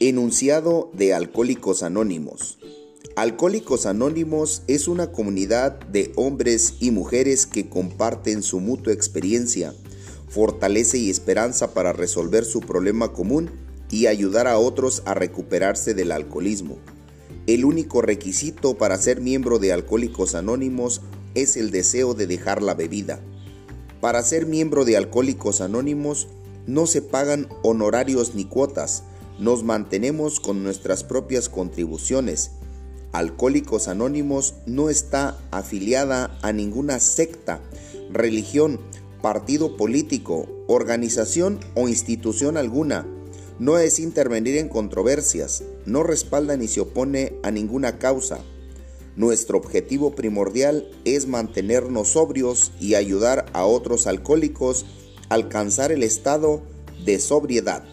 Enunciado de Alcohólicos Anónimos. Alcohólicos Anónimos es una comunidad de hombres y mujeres que comparten su mutua experiencia, fortaleza y esperanza para resolver su problema común y ayudar a otros a recuperarse del alcoholismo. El único requisito para ser miembro de Alcohólicos Anónimos es el deseo de dejar la bebida. Para ser miembro de Alcohólicos Anónimos no se pagan honorarios ni cuotas, nos mantenemos con nuestras propias contribuciones. Alcohólicos Anónimos no está afiliada a ninguna secta, religión, partido político, organización o institución alguna. No es intervenir en controversias, no respalda ni se opone a ninguna causa. Nuestro objetivo primordial es mantenernos sobrios y ayudar a otros alcohólicos a alcanzar el estado de sobriedad.